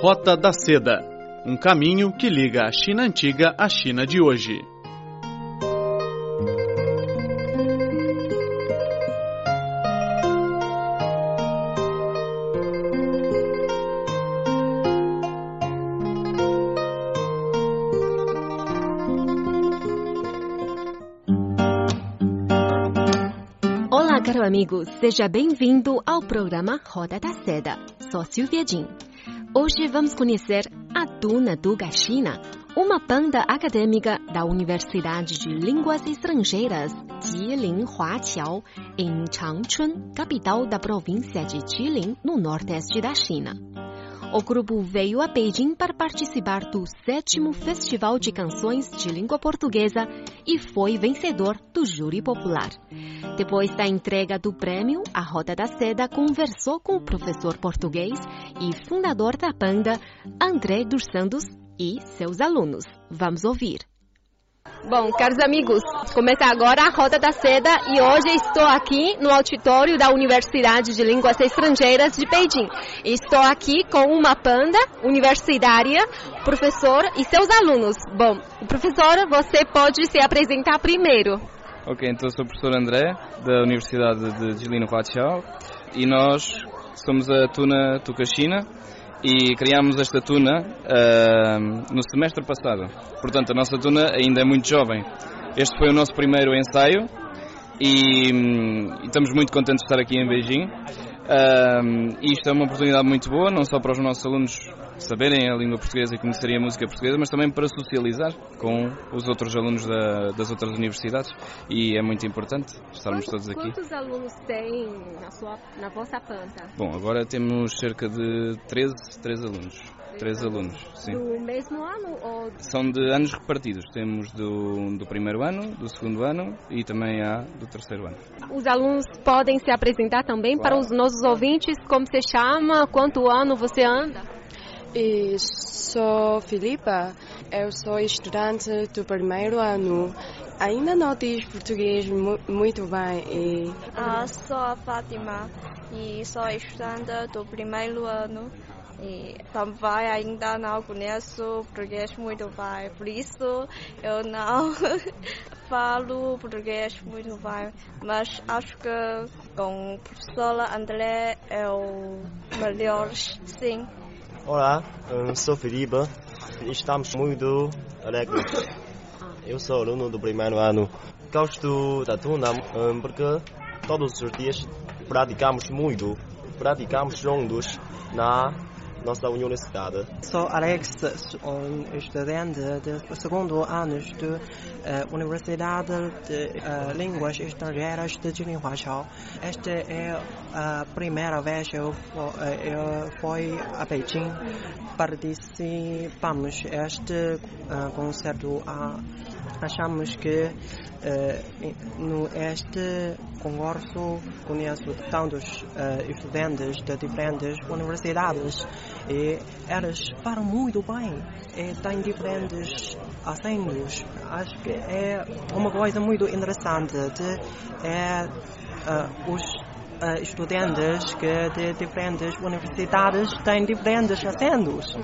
Rota da Seda um caminho que liga a China antiga à China de hoje. Olá, caro amigo, seja bem-vindo ao programa Roda da Seda. Sou Silvia Jin. Hoje vamos conhecer a Tuna Duga China, uma banda acadêmica da Universidade de Línguas Estrangeiras Jilin Huaqiao, em Changchun, capital da província de Jilin, no nordeste da China. O grupo veio a Beijing para participar do sétimo Festival de Canções de Língua Portuguesa e foi vencedor do júri popular. Depois da entrega do prêmio, a Roda da Seda conversou com o professor português e fundador da banda, André dos Santos, e seus alunos. Vamos ouvir. Bom, caros amigos, começa agora a Roda da Seda e hoje estou aqui no auditório da Universidade de Línguas Estrangeiras de Beijing. Estou aqui com uma banda universitária, professor e seus alunos. Bom, professor, você pode se apresentar primeiro. Ok, então sou o professor André, da Universidade de Jilin Huaqiao e nós somos a Tuna Tucachina e criámos esta tuna uh, no semestre passado. Portanto, a nossa tuna ainda é muito jovem. Este foi o nosso primeiro ensaio e, e estamos muito contentes de estar aqui em Beijing. Uh, isto é uma oportunidade muito boa, não só para os nossos alunos saberem a língua portuguesa e conhecerem a música portuguesa, mas também para socializar com os outros alunos da, das outras universidades e é muito importante estarmos quantos, todos aqui. Quantos alunos tem na, sua, na vossa planta? Bom, agora temos cerca de 13, 13 alunos. Três alunos, sim. Do mesmo ano? Ou... São de anos repartidos. Temos do, do primeiro ano, do segundo ano e também há do terceiro ano. Os alunos podem se apresentar também Claro. para os nossos ouvintes, como se chama, quanto ano você anda? E sou Filipa, eu sou estudante do primeiro ano. Ainda não diz português mu- muito bem e Ah, sou a Fátima e sou estudante do primeiro ano e também ainda não conheço português muito bem, por isso eu não falo português muito bem, mas acho que com o professor André é o melhor, sim. Olá, hum, sou Felipe. Estamos muito alegres. Eu sou aluno do primeiro ano. Gosto da tuna hum, porque todos os dias praticamos muito. Praticamos juntos na nossa universidade. Sou Alex, um estudante do segundo ano da eh, Universidade de eh, Línguas Estrangeiras de Jilin Huaqiao. Esta é a primeira vez que eu, eh, eu fui a Beijing. Participamos este eh, concerto. Ah, achamos que eh, no este concurso conheço tantos eh, estudantes de diferentes universidades e eles falam muito bem e têm diferentes acentos. Acho que é uma coisa muito interessante de é, eh, os eh, estudantes que de diferentes universidades têm diferentes acentos.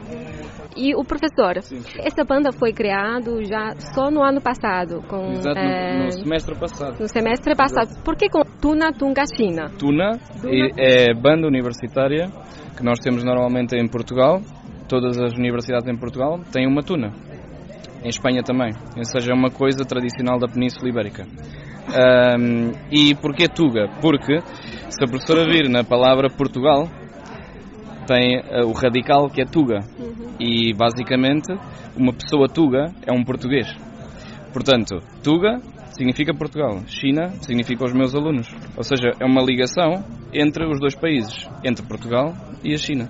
E o professor, essa banda foi criada já só no ano passado, com, Exato, eh, no, no semestre passado. no semestre passado. Por que com Tuna Tunga China? Tuna e- é banda universitária que nós temos normalmente em Portugal. Todas as universidades em Portugal têm uma tuna. Em Espanha também. Ou seja, é uma coisa tradicional da Península Ibérica. Ahm, e porquê Tuga? Porque se a professora vir na palavra Portugal, tem ah, o radical que é Tuga. E basicamente, uma pessoa Tuga é um português. Portanto, Tuga significa Portugal, China significa os meus alunos. Ou seja, é uma ligação entre os dois países, entre Portugal e a China.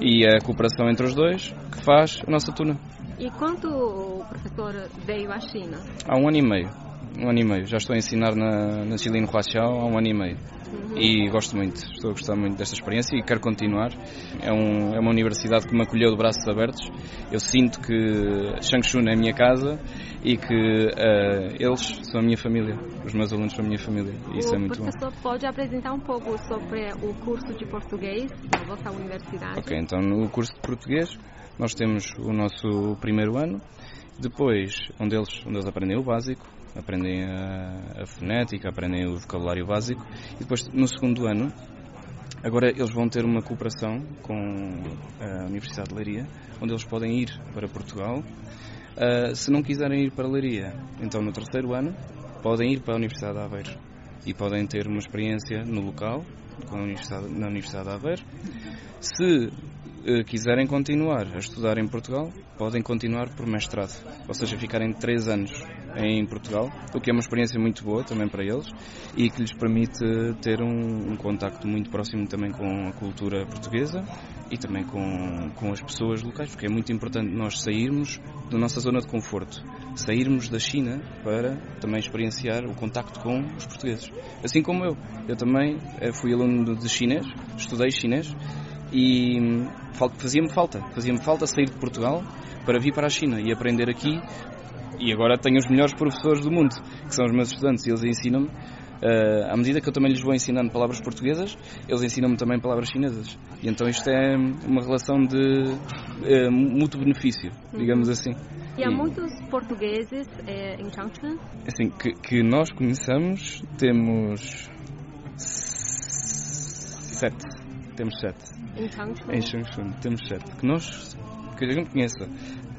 E é a cooperação entre os dois que faz a nossa tuna. E quanto o professor veio à China? Há um ano e meio. Um ano e meio. Já estou a ensinar na, na Chilino Huaxiao há um ano e meio. Uhum. E gosto muito, estou a gostar muito desta experiência e quero continuar. É, um, é uma universidade que me acolheu de braços abertos. Eu sinto que Shangchun é a minha casa e que uh, eles são a minha família, os meus alunos são a minha família. E isso o é muito bom. O professor pode apresentar um pouco sobre o curso de português da vossa universidade? Ok, então no curso de português nós temos o nosso primeiro ano, depois onde eles, onde eles aprendem o básico, aprendem a, a fonética, aprendem o vocabulário básico e depois no segundo ano Agora eles vão ter uma cooperação com a Universidade de Leiria, onde eles podem ir para Portugal. Uh, se não quiserem ir para Leiria, então no terceiro ano podem ir para a Universidade de Aveiro e podem ter uma experiência no local, com a Universidade, na Universidade de Aveiro. Se uh, quiserem continuar a estudar em Portugal, podem continuar por mestrado, ou seja, ficarem três anos em Portugal, o que é uma experiência muito boa também para eles e que lhes permite ter um, um contacto muito próximo também com a cultura portuguesa e também com, com as pessoas locais, porque é muito importante nós sairmos da nossa zona de conforto, sairmos da China para também experienciar o contacto com os portugueses. Assim como eu. Eu também eh, fui aluno de chinês, estudei chinês e hum, fazia-me falta, fazia-me falta sair de Portugal para vir para a China e aprender aqui e agora tenho os melhores professores do mundo, que são os meus estudantes, e eles ensinam-me, uh, à medida que eu também lhes vou ensinando palavras portuguesas, eles ensinam-me também palavras chinesas. E então isto é uma relação de uh, mútuo benefício, digamos assim. E há muitos portugueses eh, em Changchun? Assim, que, que nós conheçamos, temos sete. Temos sete. Em Changchun? Em Changchun, temos sete. Que nós, que a gente conheça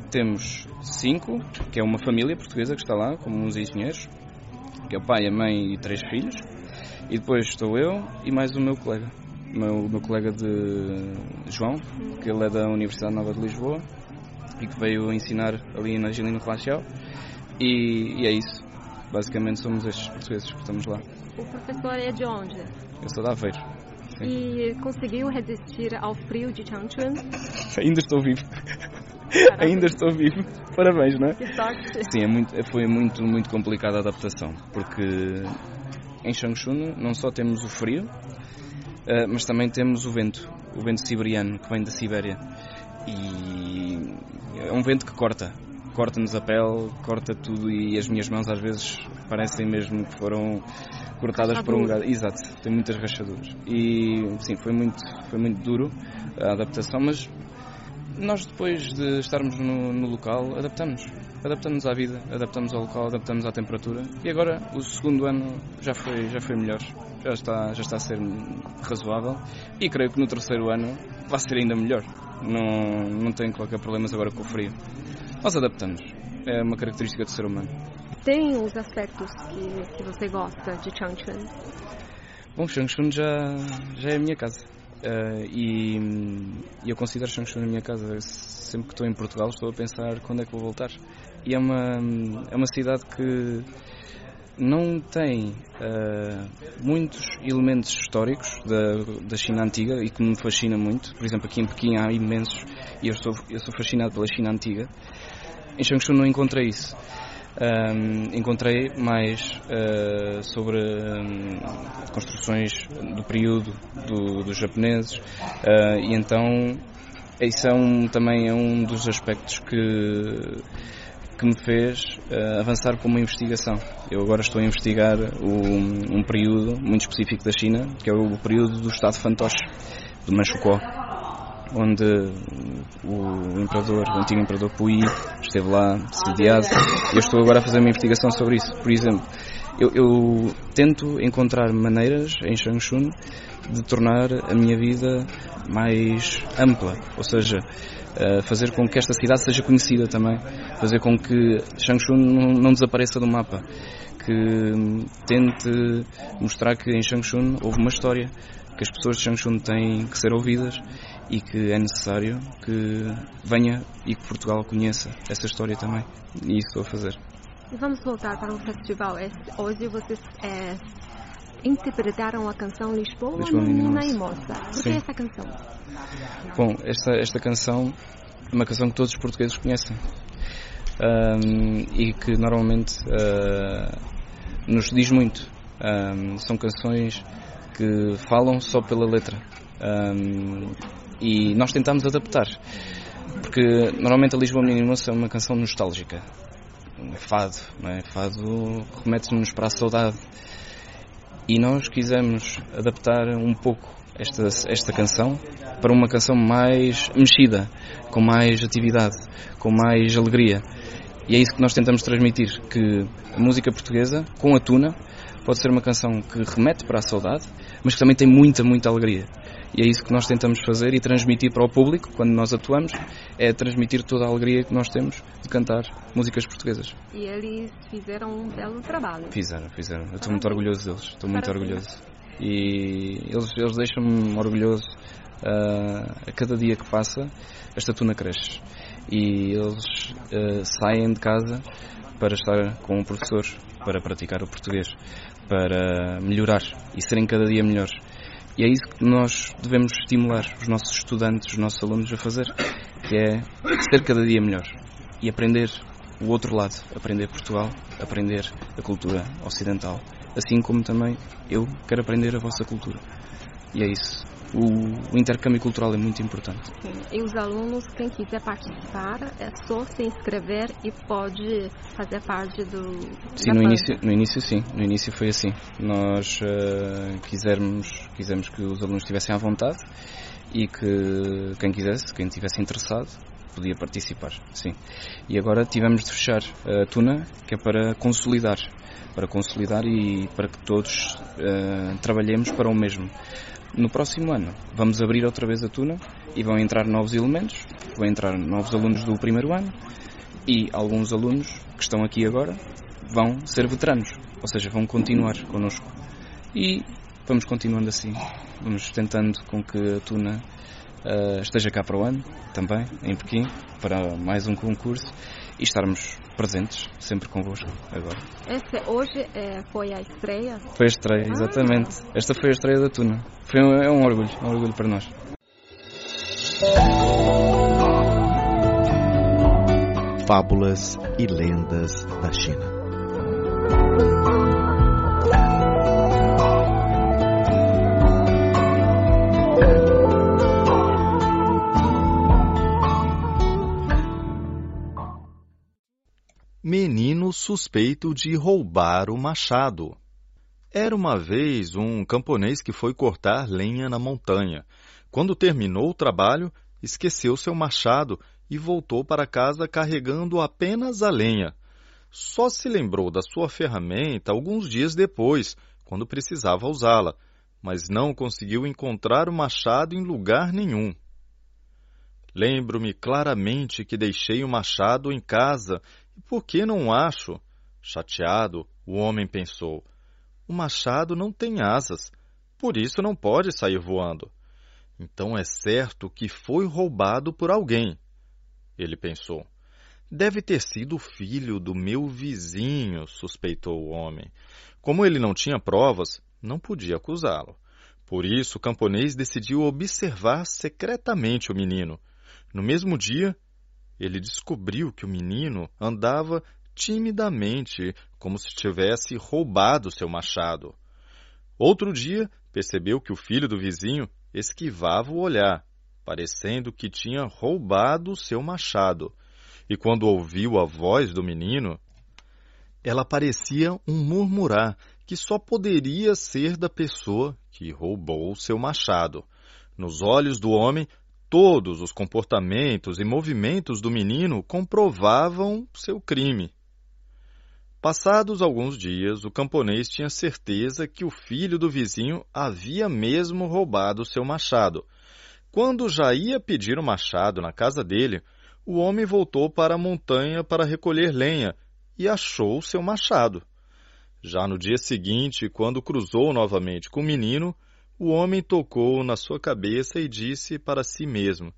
temos cinco, que é uma família portuguesa que está lá, como uns engenheiros, que é o pai, a mãe e três filhos. E depois estou eu e mais o meu colega, o meu, meu colega de João, que ele é da Universidade Nova de Lisboa e que veio ensinar ali na Angelina Classial. E, e é isso. Basicamente somos estes portugueses que estamos lá. O professor é de onde? Eu sou da Aveiro. Sim. E conseguiu resistir ao frio de Changchun? Ainda estou vivo. Ainda estou vivo. Parabéns, não é? Que sorte. Sim, é muito, foi muito, muito complicada a adaptação, porque em Changchun não só temos o frio, eh, mas também temos o vento, o vento siberiano que vem da Sibéria. E é um vento que corta, corta-nos a pele, corta tudo e as minhas mãos às vezes parecem mesmo que foram cortadas por um gado. Exato, tem muitas rachaduras. E sim, foi muito, foi muito duro a adaptação, mas nós depois de estarmos no, no local adaptamos. Adaptamos à vida, adaptamos ao local, adaptamos à temperatura e agora o segundo ano já foi, já foi melhor, já está, já está a ser razoável e creio que no terceiro ano vai ser ainda melhor. Não, não tenho qualquer problemas agora com o frio. Nós adaptamos, é uma característica do ser humano. Tem os aspectos que, que você gosta de Changchun? Bom, Changchun já, já é a minha casa. Uh, e, e, eu considero Changchun a minha casa. Sempre que estou em Portugal estou a pensar quando é que vou voltar. E é uma, é uma cidade que não tem uh, muitos elementos históricos da, da China antiga e que me fascina muito. Por exemplo, aqui em Pequim há imensos e eu, estou, eu sou fascinado pela China antiga. Em Changchun não encontrei isso. Um, encontrei mais uh, sobre um, construções do período do, dos japoneses uh, e então isso é um, também é um dos aspectos que que me fez uh, avançar para uma investigação. Eu agora estou a investigar o, um período muito específico da China, que é o período do Estado fantoche, do Manchukuo onde o imperador, o antigo imperador Puyi, esteve lá sediado. Eu estou agora a fazer uma investigação sobre isso. Por exemplo, eu, eu tento encontrar maneiras em Changchun de tornar a minha vida mais ampla, ou seja, fazer com que esta cidade seja conhecida também, fazer com que Changchun não desapareça do mapa, que tente mostrar que em Changchun houve uma história, que as pessoas de Changchun têm que ser ouvidas e que é necessário que venha e que Portugal conheça essa história também. E isso estou a fazer. E vamos voltar para o festival. Hoje vocês é, interpretaram a canção Lisboa, Lisboa Menina e Moça. O que é essa canção? Bom, esta, esta canção é uma canção que todos os portugueses conhecem. Um, e que normalmente uh, nos diz muito. Um, são canções que falam só pela letra. Um, e nós tentamos adaptar. Porque normalmente a Lisboa Menina Moça é uma canção nostálgica. É fado, não é? Fado remete-nos para a saudade. E nós quisemos adaptar um pouco esta, esta canção para uma canção mais mexida, com mais atividade, com mais alegria. E é isso que nós tentamos transmitir, que a música portuguesa, com a tuna, pode ser uma canção que remete para a saudade, mas que também tem muita, muita alegria. E é isso que nós tentamos fazer e transmitir para o público quando nós atuamos, é transmitir toda a alegria que nós temos de cantar músicas portuguesas. E eles fizeram um belo trabalho. Fizeram, fizeram. Eu estou muito orgulhoso deles, estou muito orgulhoso. E eles, eles deixam-me orgulhoso uh, a cada dia que passa, esta tuna cresce. E eles uh, saem de casa para estar com o professor, para praticar o português, para melhorar e serem cada dia melhores. E é isso que nós devemos estimular os nossos estudantes, os nossos alunos a fazer, que é ser cada dia melhor e aprender o outro lado, aprender Portugal, aprender a cultura ocidental, assim como também eu quero aprender a vossa cultura. E é isso. O, o intercâmbio cultural é muito importante. Sim. E os alunos, quem quiser participar, é só se inscrever e pode fazer parte do. Sim, no início, no início sim, no início foi assim. Nós uh, quisermos, quisemos que os alunos estivessem à vontade e que quem quisesse, quem estivesse interessado, podia participar, sim. E agora tivemos de fechar a Tuna, que é para consolidar, para consolidar e para que todos uh, trabalhemos para o mesmo. No próximo ano. Vamos abrir outra vez a Tuna e vão entrar novos elementos, vão entrar novos alunos do primeiro ano e alguns alunos que estão aqui agora vão ser veteranos, ou seja, vão continuar connosco. E vamos continuando assim, vamos tentando com que a Tuna uh, esteja cá para o ano, também, em Pequim, para mais um concurso e estarmos presentes sempre convosco agora. Esse hoje é, foi a estreia? Foi a estreia, ah. exatamente. Esta foi a estreia da Tuna. Foi um, é um orgulho, um orgulho para nós. Fábulas e lendas da China. Suspeito de roubar o machado. Era uma vez um camponês que foi cortar lenha na montanha. Quando terminou o trabalho, esqueceu seu machado e voltou para casa carregando apenas a lenha. Só se lembrou da sua ferramenta alguns dias depois, quando precisava usá-la, mas não conseguiu encontrar o machado em lugar nenhum. Lembro-me claramente que deixei o machado em casa por que não acho? Chateado, o homem pensou: O machado não tem asas, por isso não pode sair voando. Então é certo que foi roubado por alguém. Ele pensou. Deve ter sido o filho do meu vizinho, suspeitou o homem. Como ele não tinha provas, não podia acusá-lo. Por isso, o camponês decidiu observar secretamente o menino. No mesmo dia, ele descobriu que o menino andava timidamente, como se tivesse roubado seu machado. Outro dia, percebeu que o filho do vizinho esquivava o olhar, parecendo que tinha roubado seu machado. E quando ouviu a voz do menino, ela parecia um murmurar que só poderia ser da pessoa que roubou seu machado. Nos olhos do homem Todos os comportamentos e movimentos do menino comprovavam seu crime. Passados alguns dias, o camponês tinha certeza que o filho do vizinho havia mesmo roubado seu machado. Quando já ia pedir o machado na casa dele, o homem voltou para a montanha para recolher lenha e achou seu machado. Já no dia seguinte, quando cruzou novamente com o menino, o homem tocou na sua cabeça e disse para si mesmo: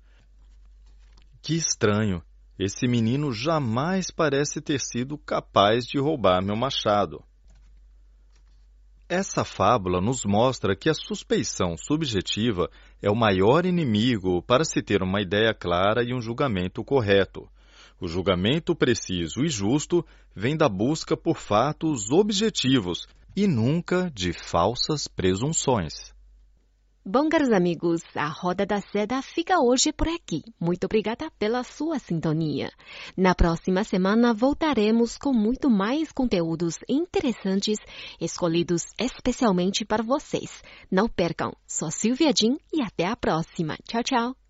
Que estranho! Esse menino jamais parece ter sido capaz de roubar meu machado. Essa fábula nos mostra que a suspeição subjetiva é o maior inimigo para se ter uma ideia clara e um julgamento correto. O julgamento preciso e justo vem da busca por fatos objetivos e nunca de falsas presunções. Bom, caros amigos, a Roda da Seda fica hoje por aqui. Muito obrigada pela sua sintonia. Na próxima semana voltaremos com muito mais conteúdos interessantes escolhidos especialmente para vocês. Não percam. Sou Silvia Jin e até a próxima. Tchau, tchau.